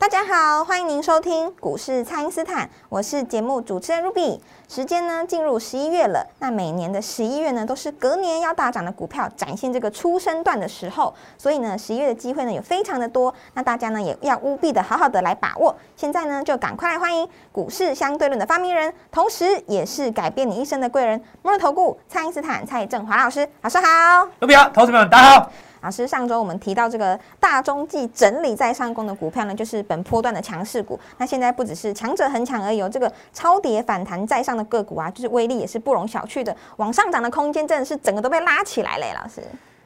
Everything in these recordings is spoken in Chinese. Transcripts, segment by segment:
大家好，欢迎您收听股市蔡因斯坦，我是节目主持人 Ruby。时间呢进入十一月了，那每年的十一月呢都是隔年要大涨的股票展现这个出生段的时候，所以呢十一月的机会呢有非常的多，那大家呢也要务必的好好的来把握。现在呢就赶快来欢迎股市相对论的发明人，同时也是改变你一生的贵人——摩尔投顾蔡因斯坦蔡振华老师，老师好，Ruby 好，投资朋友们大家好。老师，上周我们提到这个大中继整理在上攻的股票呢，就是本波段的强势股。那现在不只是强者恒强而已，这个超跌反弹在上的个股啊，就是威力也是不容小觑的，往上涨的空间真的是整个都被拉起来嘞。老师，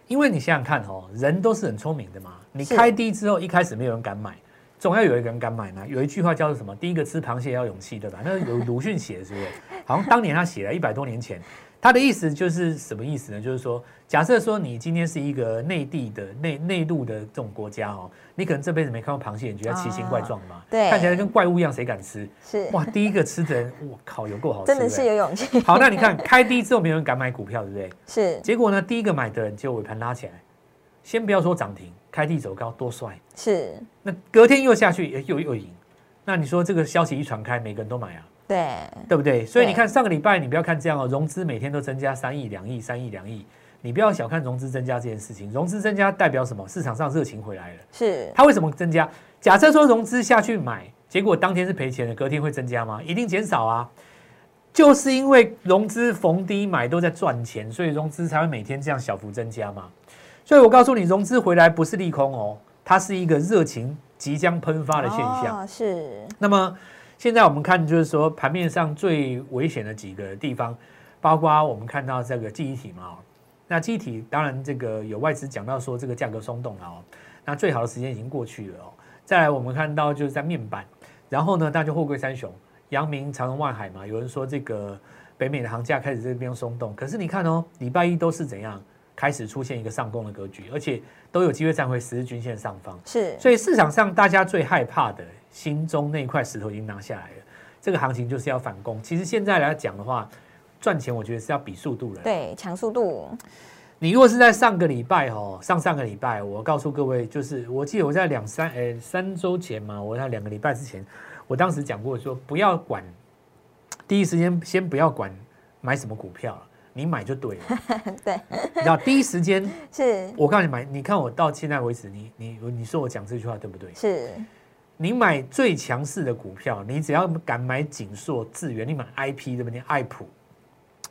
因为你想想看哦，人都是很聪明的嘛，你开低之后一开始没有人敢买，总要有一个人敢买嘛。有一句话叫做什么？第一个吃螃蟹要勇气，对吧？那有鲁迅写的，是不是？好像当年他写了一百多年前。他的意思就是什么意思呢？就是说，假设说你今天是一个内地的内内陆的这种国家哦，你可能这辈子没看过螃蟹，你觉得奇形怪状嘛？对，看起来跟怪物一样，谁敢吃？是哇，第一个吃的人，我靠，有够好吃，真的是有勇气。好，那你看开低之后，没有人敢买股票，对不对？是。结果呢，第一个买的人就尾盘拉起来，先不要说涨停，开低走高，多帅！是。那隔天又下去，又又赢。那你说这个消息一传开，每个人都买啊？对，对不对？所以你看上个礼拜，你不要看这样哦，融资每天都增加三亿、两亿、三亿、两亿，你不要小看融资增加这件事情。融资增加代表什么？市场上热情回来了。是它为什么增加？假设说融资下去买，结果当天是赔钱的，隔天会增加吗？一定减少啊！就是因为融资逢低买都在赚钱，所以融资才会每天这样小幅增加嘛。所以我告诉你，融资回来不是利空哦，它是一个热情即将喷发的现象。是那么。现在我们看，就是说盘面上最危险的几个地方，包括我们看到这个记忆体嘛，那记忆体当然这个有外资讲到说这个价格松动了哦，那最好的时间已经过去了哦。再来我们看到就是在面板，然后呢，大家货柜三雄，阳明、长荣、万海嘛，有人说这个北美的行价开始这边松动，可是你看哦，礼拜一都是怎样开始出现一个上攻的格局，而且都有机会站回十日均线上方，是，所以市场上大家最害怕的。心中那块石头已经拿下来了，这个行情就是要反攻。其实现在来讲的话，赚钱我觉得是要比速度了。对，抢速度。你如果是在上个礼拜哦，上上个礼拜，我告诉各位，就是我记得我在两三诶三周前嘛，我在两个礼拜之前，我当时讲过说，不要管第一时间先不要管买什么股票了，你买就对了。对，然后第一时间 是我告诉你买，你看我到现在为止，你你你说我讲这句话对不对？是。你买最强势的股票，你只要敢买锦硕、智源，你买 IP 对不对？爱普，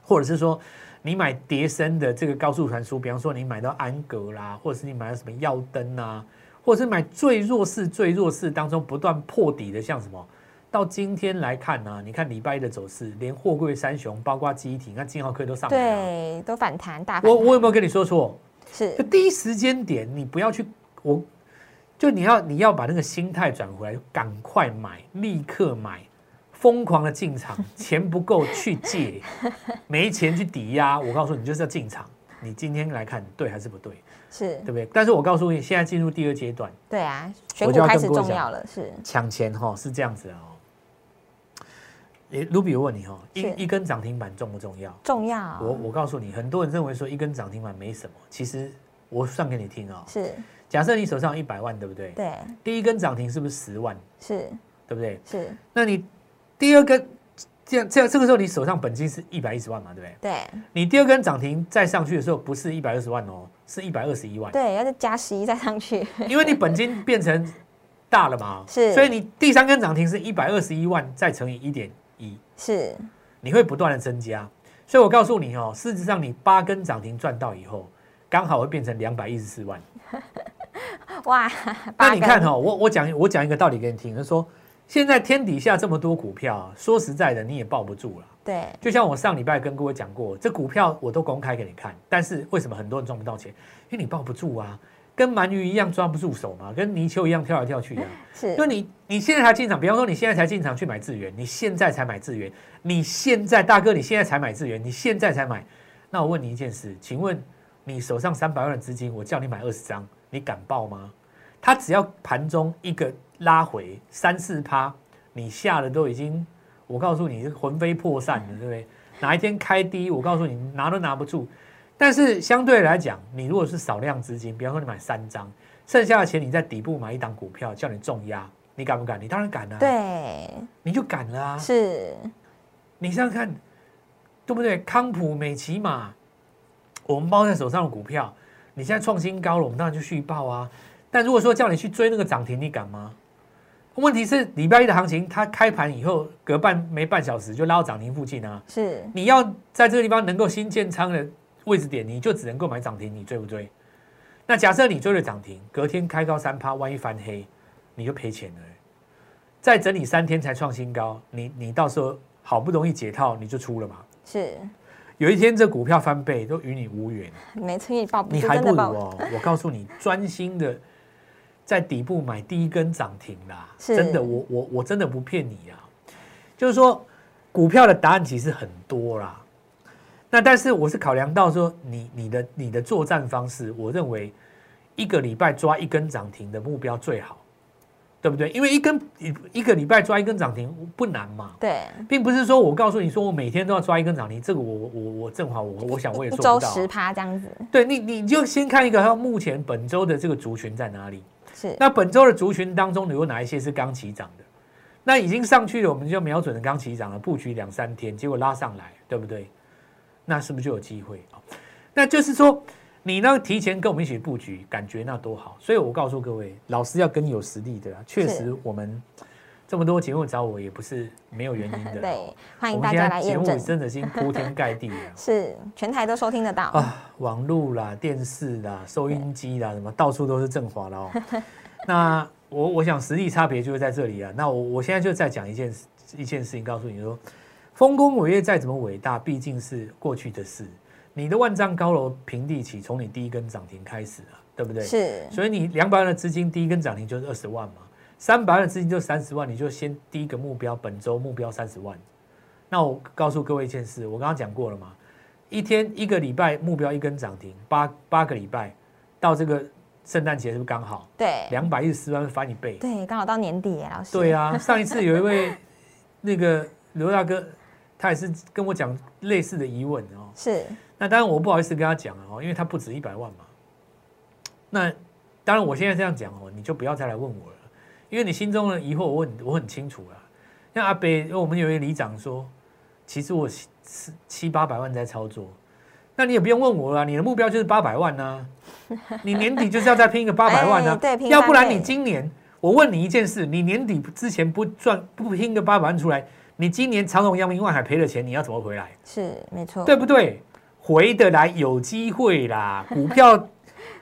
或者是说你买叠升的这个高速传输，比方说你买到安格啦，或者是你买到什么耀灯啊，或者是买最弱势、最弱势当中不断破底的，像什么？到今天来看呢，你看礼拜一的走势，连货柜三雄，包括基体，那金豪科都上来了，对，都反弹大。我我有没有跟你说错？是，就第一时间点，你不要去我。就你要你要把那个心态转回来，赶快买，立刻买，疯狂的进场，钱不够去借，没钱去抵押。我告诉你，就是要进场。你今天来看对还是不对？是对不对？但是我告诉你，现在进入第二阶段。对啊，选股开始重要了，是抢钱哈，是这样子哦。诶，卢比，我问你哦，一一根涨停板重不重要？重要。我我告诉你，很多人认为说一根涨停板没什么，其实我算给你听哦。是。假设你手上一百万，对不对？对。第一根涨停是不是十万？是，对不对？是。那你第二根，这样这样，这个时候你手上本金是一百一十万嘛，对不对？对。你第二根涨停再上去的时候，不是一百二十万哦，是一百二十一万。对，要再加十一再上去。因为你本金变成大了嘛，是。所以你第三根涨停是一百二十一万，再乘以一点一，是。你会不断的增加，所以我告诉你哦，事实上你八根涨停赚到以后，刚好会变成两百一十四万。哇，那你看哈，我我讲我讲一个道理给你听，就说现在天底下这么多股票，说实在的，你也抱不住了。对，就像我上礼拜跟各位讲过，这股票我都公开给你看，但是为什么很多人赚不到钱？因为你抱不住啊。跟鳗鱼一样抓不住手嘛，跟泥鳅一样跳来跳去的。是因为你你现在才进场，比方说你现在才进场去买资源，你现在才买资源，你现在大哥你现在才买资源，你现在才买，那我问你一件事，请问你手上三百万的资金，我叫你买二十张，你敢报吗？他只要盘中一个拉回三四趴，你吓得都已经，我告诉你是魂飞魄散了，对不对？哪一天开低，我告诉你拿都拿不住。但是相对来讲，你如果是少量资金，比方说你买三张，剩下的钱你在底部买一档股票，叫你重压，你敢不敢？你当然敢啊，对，你就敢了啊。是你想想看，对不对？康普、美骑马，我们包在手上的股票，你现在创新高了，我们当然就续报啊。但如果说叫你去追那个涨停，你敢吗？问题是礼拜一的行情，它开盘以后隔半没半小时就拉到涨停附近啊。是，你要在这个地方能够新建仓的位置点，你就只能够买涨停，你追不追？那假设你追了涨停，隔天开高三趴，万一翻黑，你就赔钱了。再整理三天才创新高，你你到时候好不容易解套，你就出了嘛。是，有一天这股票翻倍，都与你无缘。没错，你报不你还不如哦，我告诉你，专心的在底部买第一根涨停啦，是真的，我我我真的不骗你啊，就是说股票的答案其实很多啦，那但是我是考量到说你你的你的作战方式，我认为一个礼拜抓一根涨停的目标最好，对不对？因为一根一一个礼拜抓一根涨停不难嘛。对，并不是说我告诉你说我每天都要抓一根涨停，这个我我我正好我我想我也一做不到啊、周十趴这样子，对你，你就先看一个，它目前本周的这个族群在哪里？是那本周的族群当中，有哪一些是刚起涨的？那已经上去了，我们就瞄准了刚起涨的，布局两三天，结果拉上来，对不对？那是不是就有机会啊？那就是说，你呢提前跟我们一起布局，感觉那多好。所以我告诉各位，老师要跟有实力的啊，确实我们这么多节目找我，也不是没有原因的。对，欢迎大家在节目来验证，真的已经铺天盖地了。是全台都收听得到，啊，网络啦、电视啦、收音机啦，什么到处都是振华了哦。那我我想实力差别就是在这里啊。那我我现在就再讲一件事一件事情，告诉你说，丰功伟业再怎么伟大，毕竟是过去的事。你的万丈高楼平地起，从你第一根涨停开始啊，对不对？。是所以你两百万的资金，第一根涨停就是二十万嘛，三百万的资金就三十万，你就先第一个目标，本周目标三十万。那我告诉各位一件事，我刚刚讲过了嘛，一天一个礼拜目标一根涨停，八八个礼拜到这个圣诞节是不是刚好对，两百一十四万翻一倍？对，刚好到年底耶，老师，对啊，上一次有一位那个刘大哥，他也是跟我讲类似的疑问哦。是那当然我不好意思跟他讲哦，因为他不止一百万嘛。那当然我现在这样讲哦，你就不要再来问我了，因为你心中的疑惑我很我很清楚啦。像阿北，我们有一个里长说，其实我七七七八百万在操作，那你也不用问我了，你的目标就是八百万呢、你年底就是要再拼一个八百万呢、哎对要不然你今年，我问你一件事，你年底之前不赚不拼个八百万出来，你今年长荣、阳明、万海赔了钱，你要怎么回来？是没错，对不对？回得来有机会啦，股票，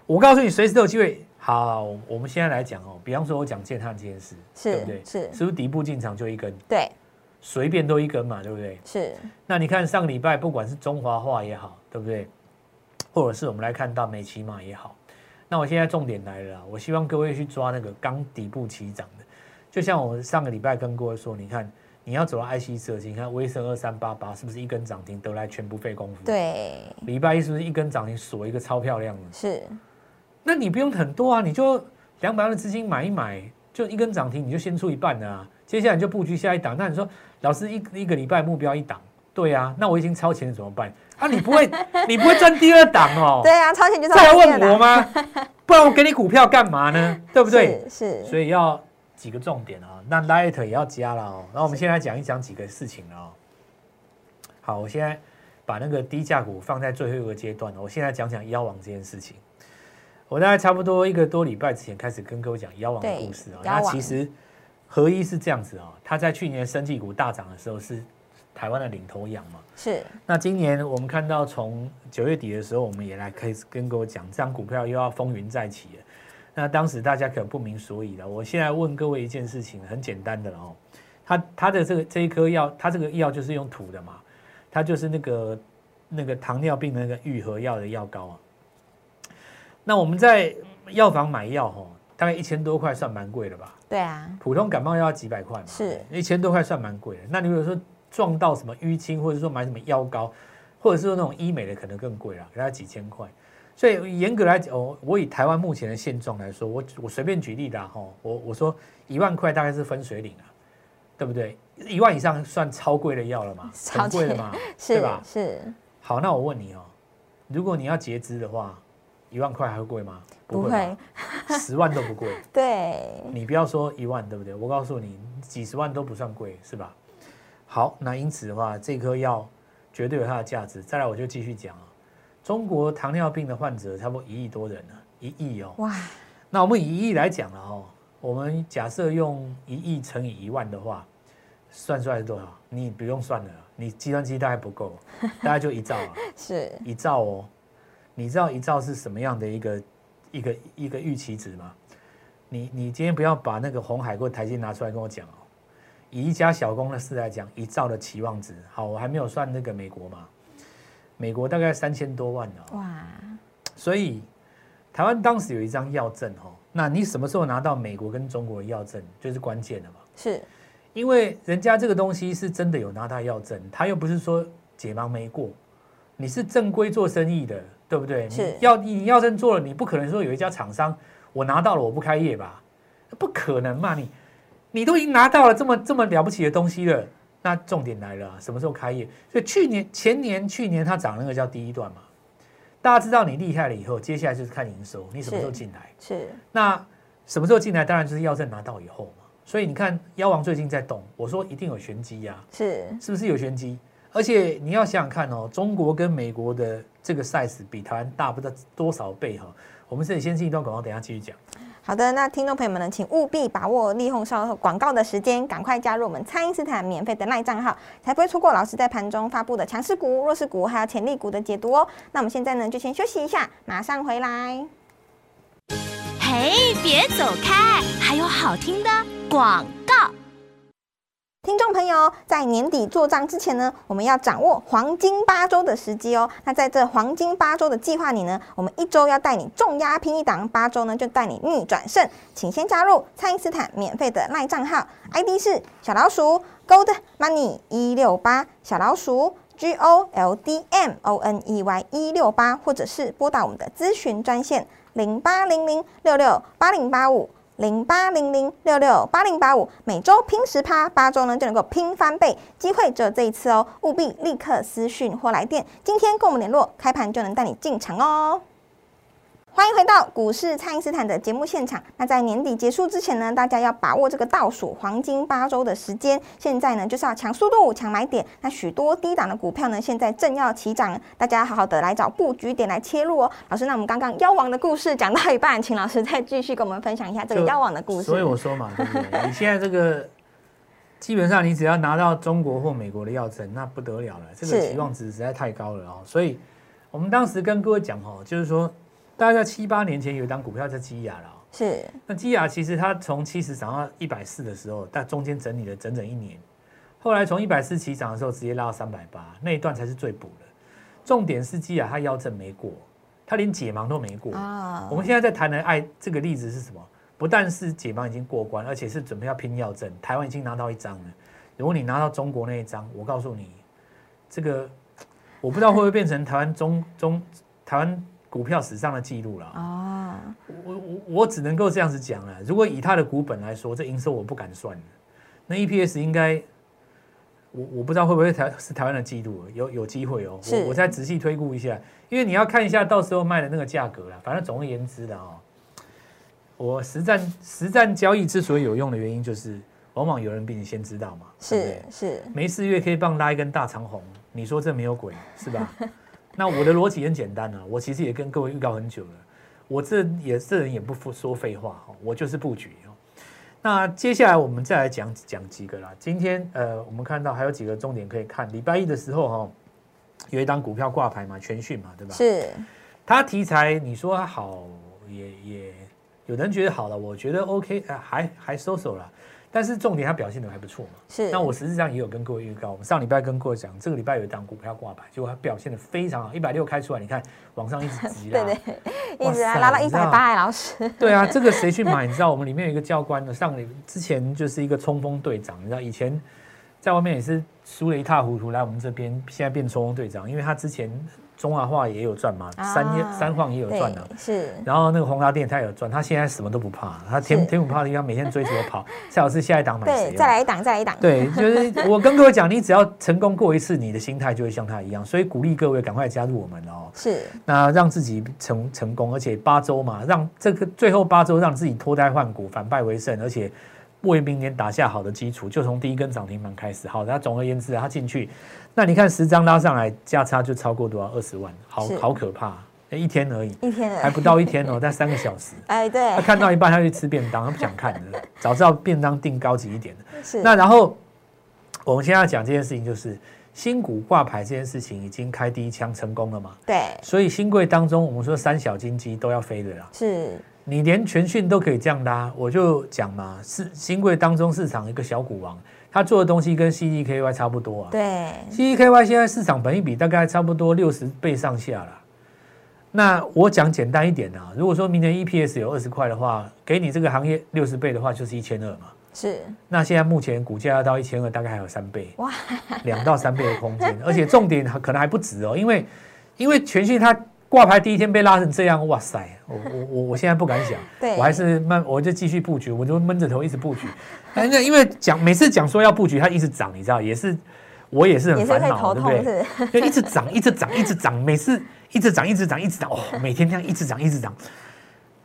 我告诉你，随时都有机会。好，我们现在来讲哦，比方说我讲建汉这件事，对是不对？是，是不是底部进场就一根，对随便都一根嘛，对不对？是那你看上个礼拜，不管是中华化也好，对不对？或者是我们来看到美骑马也好，那我现在重点来了，我希望各位去抓那个刚底部起涨的，就像我上个礼拜跟各位说，你看你要走到 IC 设计，你看威盛二三八八是不是一根涨停得来全不费功夫？。对礼拜一是不是一根涨停锁一个超漂亮的？是那你不用很多啊，你就两百万的资金买一买，就一根涨停你就先出一半的啊，接下来你就布局下一档。那你说老师一一个礼拜目标一档，对啊，那我已经超前了怎么办？啊，你不会 你不会赚第二档哦？对啊，超前就是再来问我吗？不然我给你股票干嘛呢？对不对？是是所以要几个重点啊，那 Light 也要加了哦。那我们先来讲一讲几个事情了哦。好，我现在把那个低价股放在最后一个阶段了。我现在讲讲妖王这件事情。我大概差不多一个多礼拜之前开始跟各位讲妖王的故事啊。那其实合一是这样子啊，它在去年生技股大涨的时候是台湾的领头羊嘛。是那今年我们看到从九月底的时候，我们也来开始跟各位讲，这张股票又要风云再起了。那当时大家可能不明所以了。我现在问各位一件事情，很简单的了哦，它它的这个这一颗药，它这个药就是用土的嘛，它就是那个那个糖尿病的那个愈合药的药膏啊。那我们在药房买药哈，大概一千多块算蛮贵的吧？对啊，普通感冒药要几百块嘛，是一千多块算蛮贵的。那你如果说撞到什么淤青，或者说买什么药膏，或者是说那种医美的，可能更贵了，给它几千块。所以严格来讲，我，我以台湾目前的现状来说，我我随便举例的哈，我我说一万块大概是分水岭啊，对不对？一万以上算超贵的药了嘛，超很贵的嘛，对是吧？是，好，那我问你哦，如果你要截肢的话，一万块还会贵吗？不吧会，十万都不贵。对，你不要说一万，对不对？我告诉你，几十万都不算贵，是吧？好，那因此的话，这颗药绝对有它的价值。再来，我就继续讲啊，中国糖尿病的患者差不多一亿多人呢，一亿哦。哇，那我们以一亿来讲了哦，我们假设用一亿乘以一万的话，算出来是多少？你不用算了，你计算机大概不够，大概就一兆啊。是一兆哦，你知道一兆是什么样的一个一个一个预期值吗？你你今天不要把那个红海或台积拿出来跟我讲哦。以一家小公司来讲，一兆的期望值，好，我还没有算那个美国嘛，美国大概三千多万哦，哇，所以台湾当时有一张药证哦，那你什么时候拿到美国跟中国的药证，就是关键的嘛。是因为人家这个东西是真的有拿到药证，他又不是说解盲没过，你是正规做生意的，对不对？是你要你药证做了，你不可能说有一家厂商我拿到了我不开业吧？不可能嘛！你你都已经拿到了这么这么了不起的东西了，那重点来了啊、什么时候开业？所以去年前年去年它涨那个叫第一段嘛，大家知道你厉害了以后，接下来就是看营收，你什么时候进来？是那什么时候进来？当然就是药证拿到以后嘛。所以你看，妖王最近在动，我说一定有玄机呀、是是不是有玄机？而且你要想想看哦，中国跟美国的这个 size 比台湾大不知道多少倍哈、我们这里先进一段广告，等一下继续讲。好的，那听众朋友们呢，请务必把握利用稍后广告的时间，赶快加入我们蔡因斯坦免费的赖账号，才不会错过老师在盘中发布的强势股、弱势股还有潜力股的解读哦。那我们现在呢，就先休息一下，马上回来。嘿，别走开，还有好听的广告。听众朋友，在年底做账之前呢，我们要掌握黄金八周的时机哦。那在这黄金八周的计划里呢，我们一周要带你重压拼一档，八周呢就带你逆转胜。请先加入蔡因斯坦免费的赖账号，ID 是小老鼠 Gold Money 一六八，小老鼠 G O L D M O N E Y 一六八，或者是拨打我们的咨询专线零八零零六六八零八五。零八零零六六八零八五，每周拼十趴，八周呢就能够拼翻倍，机会只有这一次哦，务必立刻私讯或来电，今天跟我们联络，开盘就能带你进场哦。欢迎回到股市，蔡因斯坦的节目现场。那在年底结束之前呢，大家要把握这个倒数黄金八周的时间。现在呢，就是要抢速度、抢买点。那许多低档的股票呢，现在正要起涨，大家好好的来找布局点来切入哦。老师，那我们刚刚妖王的故事讲到一半，请老师再继续跟我们分享一下这个 妖王的故事。所以我说嘛，对不对？你现在这个基本上你只要拿到中国或美国的药证，那不得了了，这个期望值实在太高了哦。所以我们当时跟各位讲哦，就是说大概在七八年前有一档股票叫基亚了哦。是那基亚其实它从七十涨到一百四的时候，但中间整理了整整一年，后来从一百四起涨的时候，直接拉到三百八，那一段才是最补的。重点是基亚它药证没过，它连解盲都没过。啊我们现在在谈的爱这个例子是什么？不但是解盲已经过关，而且是准备要拼药证，台湾已经拿到一张了。如果你拿到中国那一张，我告诉你，这个我不知道会不会变成台湾中中台湾股票史上的记录了。啊，我我我只能够这样子讲了。如果以它的股本来说，这营收我不敢算，那 EPS 应该，我我不知道会不会台是台湾的记录，有有机会哦。是我我再仔细推估一下，因为你要看一下到时候卖的那个价格啦。反正总而言之的哦，我实战实战交易之所以有用的原因，就是往往有人比你先知道嘛，是对？是没事月 K 棒拉一根大长红，你说这没有鬼是吧？那我的逻辑很简单啊，我其实也跟各位预告很久了，我这也这人也不说说废话哈，我就是布局哦。那接下来我们再来讲讲几个啦。今天呃，我们看到还有几个重点可以看。礼拜一的时候哈，有一档股票挂牌嘛，全讯嘛，对吧？是它题材你说它好也也有人觉得好了，我觉得 OK，呃、还还收手了。但是重点它表现的还不错嘛。是。那我实际上也有跟各位预告，我们上礼拜跟各位讲，这个礼拜有一档股票挂牌，结果它表现的非常好，一百六开出来，你看往上一直急啦，对对，一直拉到一百八，老师。对啊，这个谁去买？你知道我们里面有一个教官的，上礼之前就是一个冲锋队长，你知道以前在外面也是输了一塌糊涂，来我们这边现在变冲锋队长，因为他之前。中华化也有赚嘛，三三晃也有赚的，是。然后那个宏达电他有赚，他现在什么都不怕，他天天不怕地方每天追着我跑。蔡老师下一档买谁？再来一档，再来一档。对，就是我跟各位讲，你只要成功过一次，你的心态就会像他一样。所以鼓励各位赶快加入我们哦。是。那让自己成成功，而且八周嘛，让这个最后八周让自己脱胎换骨，反败为胜，而且。为明年打下好的基础，就从第一根涨停板开始。好，那总而言之，它进去，那你看十张拉上来，价差就超过多少？二十万，好好可怕！一天而已，一天还不到一天哦，但三个小时。哎，对。他看到一半，他去吃便当，他不想看的，早知道便当订高级一点的。是。那然后，我们现在讲这件事情，就是新股挂牌这件事情已经开第一枪成功了嘛？对。所以新贵当中，我们说三小金鸡都要飞的啦。是。你连全讯都可以这样拉，我就讲嘛，是新贵当中市场一个小股王，他做的东西跟 CDKY 差不多啊。对，CDKY 现在市场本一比大概差不多六十倍上下了。那我讲简单一点啊，如果说明年 EPS 有二十块的话，给你这个行业六十倍的话，就是一千二嘛。是。那现在目前股价要到一千二，大概还有三倍，哇，两到三倍的空间，而且重点可能还不止哦，因为因为全讯它。挂牌第一天被拉成这样，哇塞！我我我我现在不敢想，我还是慢，我就继续布局，我就闷着头一直布局。哎，那因为讲每次讲说要布局，它一直涨，你知道，也是我也是很烦恼，对不对？就一直涨，一直涨，一直涨，每次一直涨，一直涨，一直涨，哦，每天这样一直涨，一直涨。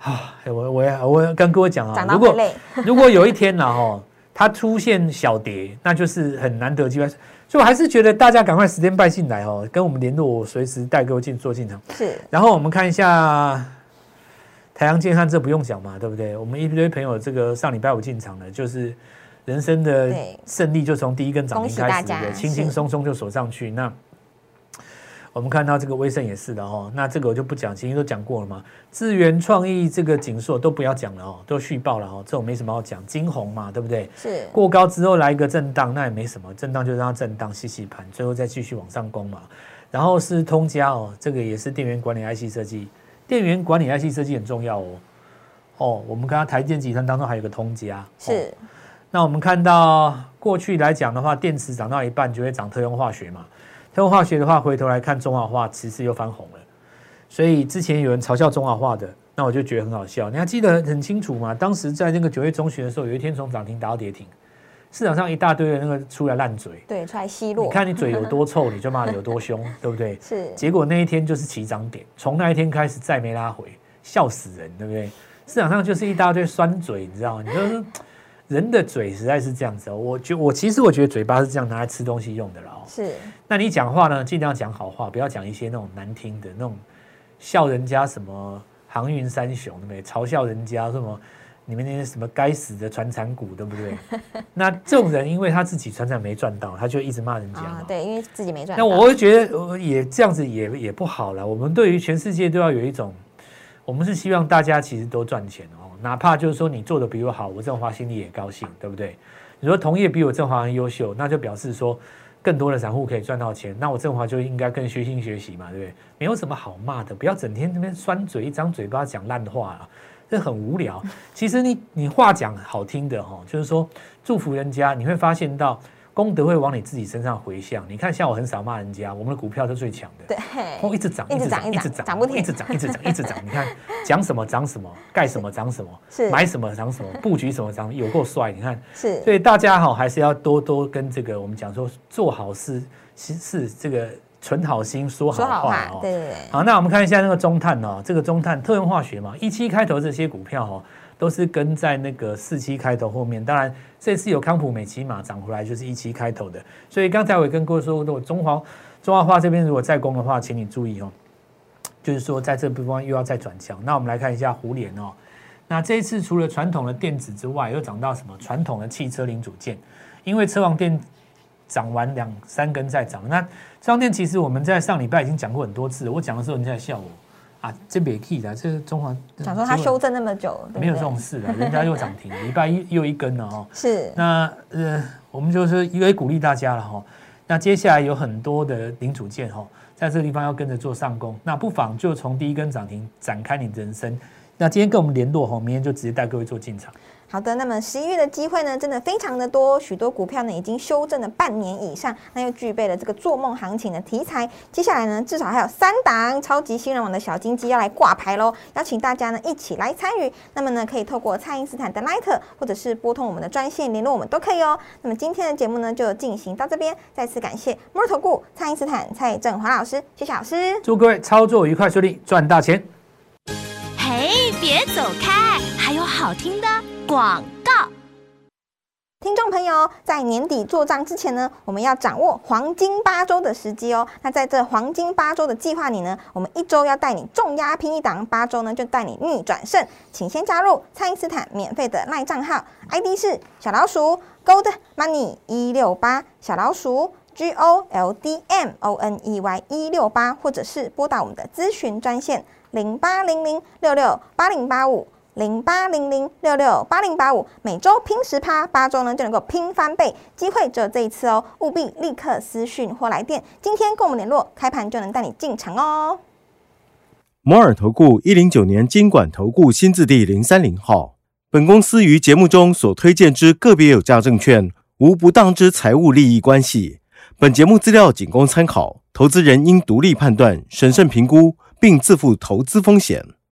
啊，我我我跟各位讲啊，如果如果有一天呢，哦，它出现小跌，那就是很难得机会。所以我还是觉得大家赶快时间拜进来哦，跟我们联络，我随时带各位进做进场。是。然后我们看一下太阳健康，这不用讲嘛，对不对？我们一堆朋友这个上礼拜五进场的，就是人生的胜利，就从第一根涨停开始的，轻轻松松就锁上去。那。我们看到这个威盛也是的哦，那这个我就不讲，前面都讲过了嘛。智源创意这个景硕都不要讲了哦，都续报了哦，这种没什么好讲。金红嘛，对不对？是过高之后来一个震荡，那也没什么，震荡就让它震荡洗洗盘，最后再继续往上攻嘛。然后是通家哦，这个也是电源管理 IC 设计，电源管理 IC 设计很重要哦。哦，我们看到台电集团当中还有个通家，是。那我们看到过去来讲的话，电池涨到一半就会涨特用化学嘛。特用化学的话，回头来看中华化，其实又翻红了。所以之前有人嘲笑中华化的，那我就觉得很好笑。你还记得很清楚吗？当时在那个九月中旬的时候，有一天从涨停打到跌停，市场上一大堆的那个出来烂嘴，对，出来奚落。你看你嘴有多臭，你就骂的有多凶，对不对？是。结果那一天就是起涨点，从那一天开始再没拉回，笑死人，对不对？市场上就是一大堆酸嘴，你知道吗？你就是。人的嘴实在是这样子哦，我觉我其实我觉得嘴巴是这样拿来吃东西用的了哦。是，那你讲话呢，尽量讲好话，不要讲一些那种难听的那种笑人家什么航运三雄对不对？嘲笑人家什么你们那些什么该死的传产股对不对？那这种人，因为他自己传产没赚到，他就一直骂人家嘛。对，因为自己没赚。那我会觉得也这样子也也不好了。我们对于全世界都要有一种，我们是希望大家其实都赚钱哦。哪怕就是说你做的比我好，我振华心里也高兴，对不对？你说同业比我振华很优秀，那就表示说更多的散户可以赚到钱，那我振华就应该更虚心学习嘛，对不对？没有什么好骂的，不要整天那边酸嘴，一张嘴巴讲烂话啊，这很无聊。其实你你话讲好听的哈，就是说祝福人家，你会发现到。功德会往你自己身上回向。你看，像我很少骂人家，我们的股票是最强的。对，哦，一直涨，一直涨，一直涨，涨不停，一直涨，一直涨，一直涨。你看，讲什么涨什么，盖什么涨什么，是买什么涨什么，布局什么涨，有够帅。你看，是。所以大家哈，还是要多多跟这个我们讲说，做好事是是这个存好心，说好话哦。对对对。好，那我们看一下那个中碳哦，这个中碳特用化学嘛，一期开头这些股票哦。都是跟在那个四七开头后面，当然这次有康普美奇马涨回来，就是一期开头的。所以刚才我也跟各位说，如果中华中华化这边如果再攻的话，请你注意哦，就是说在这地方又要再转强。那我们来看一下胡联哦，那这一次除了传统的电子之外，又涨到什么？传统的汽车零组件，因为车王电涨完两三根再涨。那车王电其实我们在上礼拜已经讲过很多次，我讲的时候人家笑我。啊，这别 key 的，这是中华想说它修正那么久，对对没有这种事的，人家又涨停，礼拜一又一根了哦。是那呃，我们就是也鼓励大家了哈。那接下来有很多的零组件哈，在这个地方要跟着做上攻，那不妨就从第一根涨停展开你的人生。那今天跟我们联络哈，明天就直接带各位做进场。好的，那么十一月的机会呢，真的非常的多，许多股票呢已经修正了半年以上，那又具备了这个做梦行情的题材。接下来呢，至少还有三档超级新人网的小金鸡要来挂牌喽，邀请大家呢一起来参与。那么呢，可以透过蔡因斯坦的 Light，或者是拨通我们的专线联络我们都可以哦。那么今天的节目呢就进行到这边，再次感谢摩尔投顾蔡因斯坦蔡振华老师，谢谢老师。祝各位操作愉快顺利，赚大钱！嘿，别走开，还有好听的广告。听众朋友，在年底做账之前呢，我们要掌握黄金八周的时机哦。那在这黄金八周的计划里呢，我们一周要带你重压拼一档，八周呢就带你逆转胜。请先加入蔡因斯坦免费的赖账号，ID 是小老鼠 Gold Money 一六八，小老鼠 G O L D M O N E Y 一六八，或者是拨打我们的咨询专线零八零零六六八零八五。零八零零六六八零八五，每周拼十趴，八周呢就能够拼翻倍，机会只有这一次哦，务必立刻私讯或来电，今天跟我们联络，开盘就能带你进场哦。摩尔投顾一零九年经管投顾新字第零三零号，本公司于节目中所推荐之个别有价证券，无不当之财务利益关系。本节目资料仅供参考，投资人应独立判断、审慎评估，并自负投资风险。